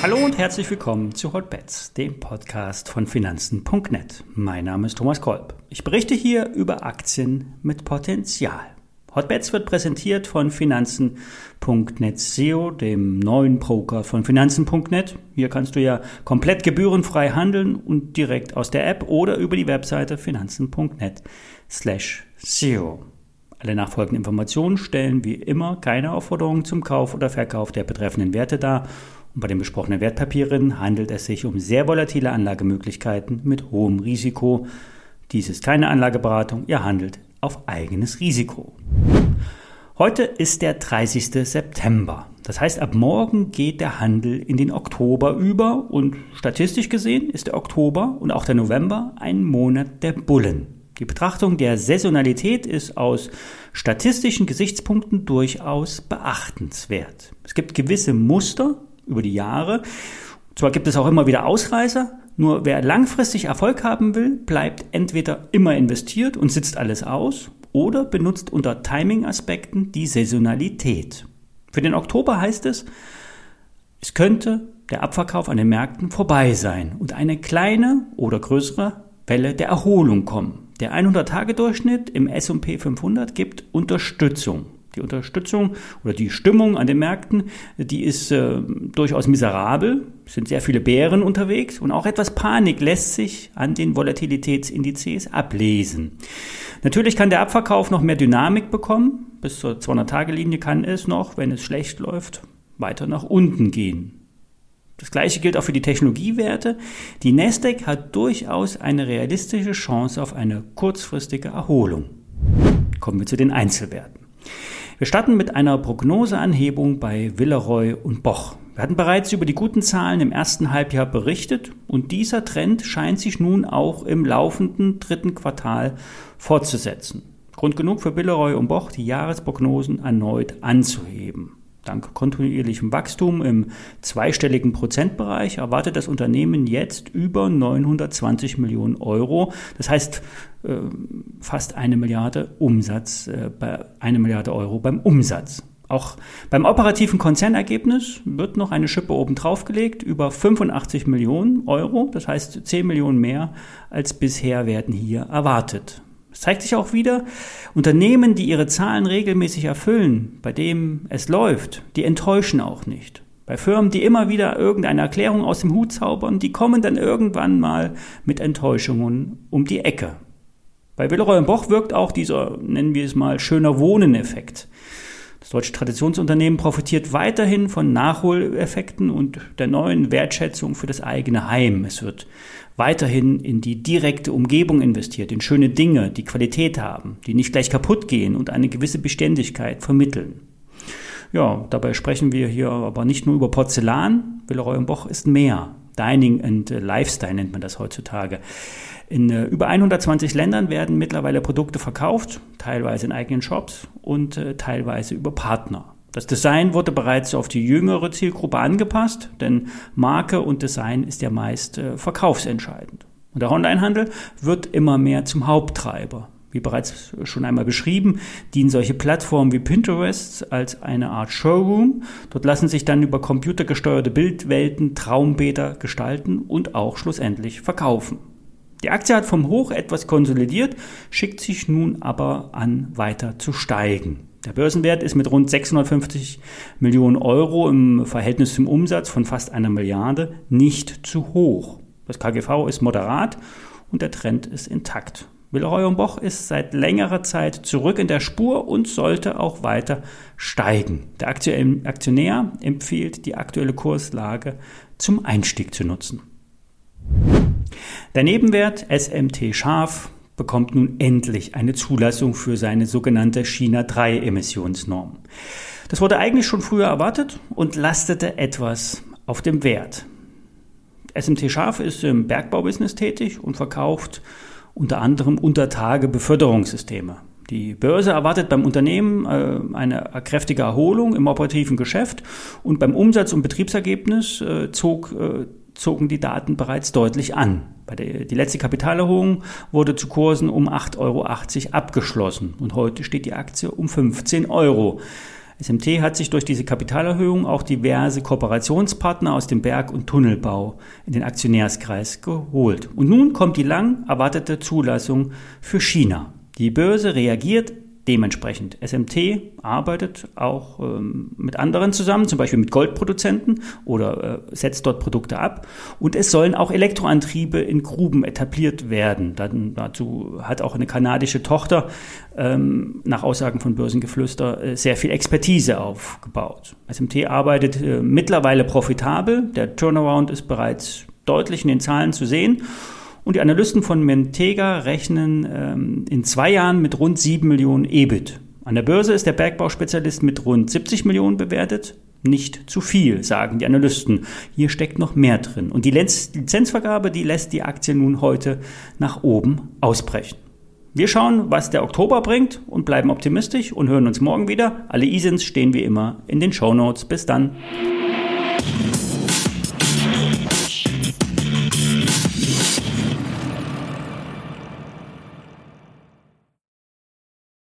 Hallo und herzlich willkommen zu Hotbets, dem Podcast von Finanzen.net. Mein Name ist Thomas Kolb. Ich berichte hier über Aktien mit Potenzial. Hotbets wird präsentiert von Finanzen.net SEO, dem neuen Broker von Finanzen.net. Hier kannst du ja komplett gebührenfrei handeln und direkt aus der App oder über die Webseite Finanzen.net slash SEO. Alle nachfolgenden Informationen stellen wie immer keine Aufforderungen zum Kauf oder Verkauf der betreffenden Werte dar und bei den besprochenen Wertpapieren handelt es sich um sehr volatile Anlagemöglichkeiten mit hohem Risiko. Dies ist keine Anlageberatung, ihr handelt auf eigenes Risiko. Heute ist der 30. September. Das heißt, ab morgen geht der Handel in den Oktober über und statistisch gesehen ist der Oktober und auch der November ein Monat der Bullen. Die Betrachtung der Saisonalität ist aus statistischen Gesichtspunkten durchaus beachtenswert. Es gibt gewisse Muster, über die Jahre. Zwar gibt es auch immer wieder Ausreißer, nur wer langfristig Erfolg haben will, bleibt entweder immer investiert und sitzt alles aus oder benutzt unter Timing-Aspekten die Saisonalität. Für den Oktober heißt es, es könnte der Abverkauf an den Märkten vorbei sein und eine kleine oder größere Welle der Erholung kommen. Der 100-Tage-Durchschnitt im S&P 500 gibt Unterstützung. Die Unterstützung oder die Stimmung an den Märkten, die ist äh, durchaus miserabel. Es sind sehr viele Bären unterwegs und auch etwas Panik lässt sich an den Volatilitätsindizes ablesen. Natürlich kann der Abverkauf noch mehr Dynamik bekommen. Bis zur 200-Tage-Linie kann es noch, wenn es schlecht läuft, weiter nach unten gehen. Das gleiche gilt auch für die Technologiewerte. Die Nasdaq hat durchaus eine realistische Chance auf eine kurzfristige Erholung. Kommen wir zu den Einzelwerten. Wir starten mit einer Prognoseanhebung bei Villeroy und Boch. Wir hatten bereits über die guten Zahlen im ersten Halbjahr berichtet und dieser Trend scheint sich nun auch im laufenden dritten Quartal fortzusetzen. Grund genug für Villeroy und Boch, die Jahresprognosen erneut anzuheben. Dank kontinuierlichem Wachstum im zweistelligen Prozentbereich erwartet das Unternehmen jetzt über 920 Millionen Euro. Das heißt äh, fast eine Milliarde Umsatz, äh, eine Milliarde Euro beim Umsatz. Auch beim operativen Konzernergebnis wird noch eine Schippe oben drauf gelegt, über 85 Millionen Euro. Das heißt 10 Millionen mehr als bisher werden hier erwartet. Es zeigt sich auch wieder, Unternehmen, die ihre Zahlen regelmäßig erfüllen, bei denen es läuft, die enttäuschen auch nicht. Bei Firmen, die immer wieder irgendeine Erklärung aus dem Hut zaubern, die kommen dann irgendwann mal mit Enttäuschungen um die Ecke. Bei Willeroy Boch wirkt auch dieser, nennen wir es mal, schöner Wohnen-Effekt. Das deutsche Traditionsunternehmen profitiert weiterhin von Nachholeffekten und der neuen Wertschätzung für das eigene Heim. Es wird weiterhin in die direkte Umgebung investiert, in schöne Dinge, die Qualität haben, die nicht gleich kaputt gehen und eine gewisse Beständigkeit vermitteln. Ja, dabei sprechen wir hier aber nicht nur über Porzellan. Villeroy Boch ist mehr. Dining and Lifestyle nennt man das heutzutage. In äh, über 120 Ländern werden mittlerweile Produkte verkauft, teilweise in eigenen Shops und äh, teilweise über Partner. Das Design wurde bereits auf die jüngere Zielgruppe angepasst, denn Marke und Design ist ja meist äh, verkaufsentscheidend. Und der Onlinehandel wird immer mehr zum Haupttreiber. Wie bereits schon einmal beschrieben, dienen solche Plattformen wie Pinterest als eine Art Showroom. Dort lassen sich dann über computergesteuerte Bildwelten Traumbäder gestalten und auch schlussendlich verkaufen. Die Aktie hat vom Hoch etwas konsolidiert, schickt sich nun aber an, weiter zu steigen. Der Börsenwert ist mit rund 650 Millionen Euro im Verhältnis zum Umsatz von fast einer Milliarde nicht zu hoch. Das KGV ist moderat und der Trend ist intakt. Villeroy Boch ist seit längerer Zeit zurück in der Spur und sollte auch weiter steigen. Der Aktionär empfiehlt, die aktuelle Kurslage zum Einstieg zu nutzen. Der Nebenwert SMT Scharf bekommt nun endlich eine Zulassung für seine sogenannte China 3 Emissionsnorm. Das wurde eigentlich schon früher erwartet und lastete etwas auf dem Wert. SMT Scharf ist im Bergbaubusiness tätig und verkauft unter anderem Untertage Beförderungssysteme. Die Börse erwartet beim Unternehmen äh, eine kräftige Erholung im operativen Geschäft und beim Umsatz- und Betriebsergebnis äh, zog äh, zogen die Daten bereits deutlich an. die letzte Kapitalerhöhung wurde zu Kursen um 8,80 Euro abgeschlossen und heute steht die Aktie um 15 Euro. SMT hat sich durch diese Kapitalerhöhung auch diverse Kooperationspartner aus dem Berg- und Tunnelbau in den Aktionärskreis geholt. Und nun kommt die lang erwartete Zulassung für China. Die Börse reagiert dementsprechend. SMT arbeitet auch ähm, mit anderen zusammen, zum Beispiel mit Goldproduzenten oder äh, setzt dort Produkte ab. Und es sollen auch Elektroantriebe in Gruben etabliert werden. Dann, dazu hat auch eine kanadische Tochter ähm, nach Aussagen von Börsengeflüster äh, sehr viel Expertise aufgebaut. SMT arbeitet äh, mittlerweile profitabel. Der Turnaround ist bereits deutlich in den Zahlen zu sehen. Und die Analysten von Mentega rechnen ähm, in zwei Jahren mit rund 7 Millionen EBIT. An der Börse ist der Bergbauspezialist mit rund 70 Millionen bewertet. Nicht zu viel, sagen die Analysten. Hier steckt noch mehr drin. Und die Lizenzvergabe, die lässt die Aktie nun heute nach oben ausbrechen. Wir schauen, was der Oktober bringt und bleiben optimistisch und hören uns morgen wieder. Alle ISINs stehen wie immer in den Show Notes. Bis dann.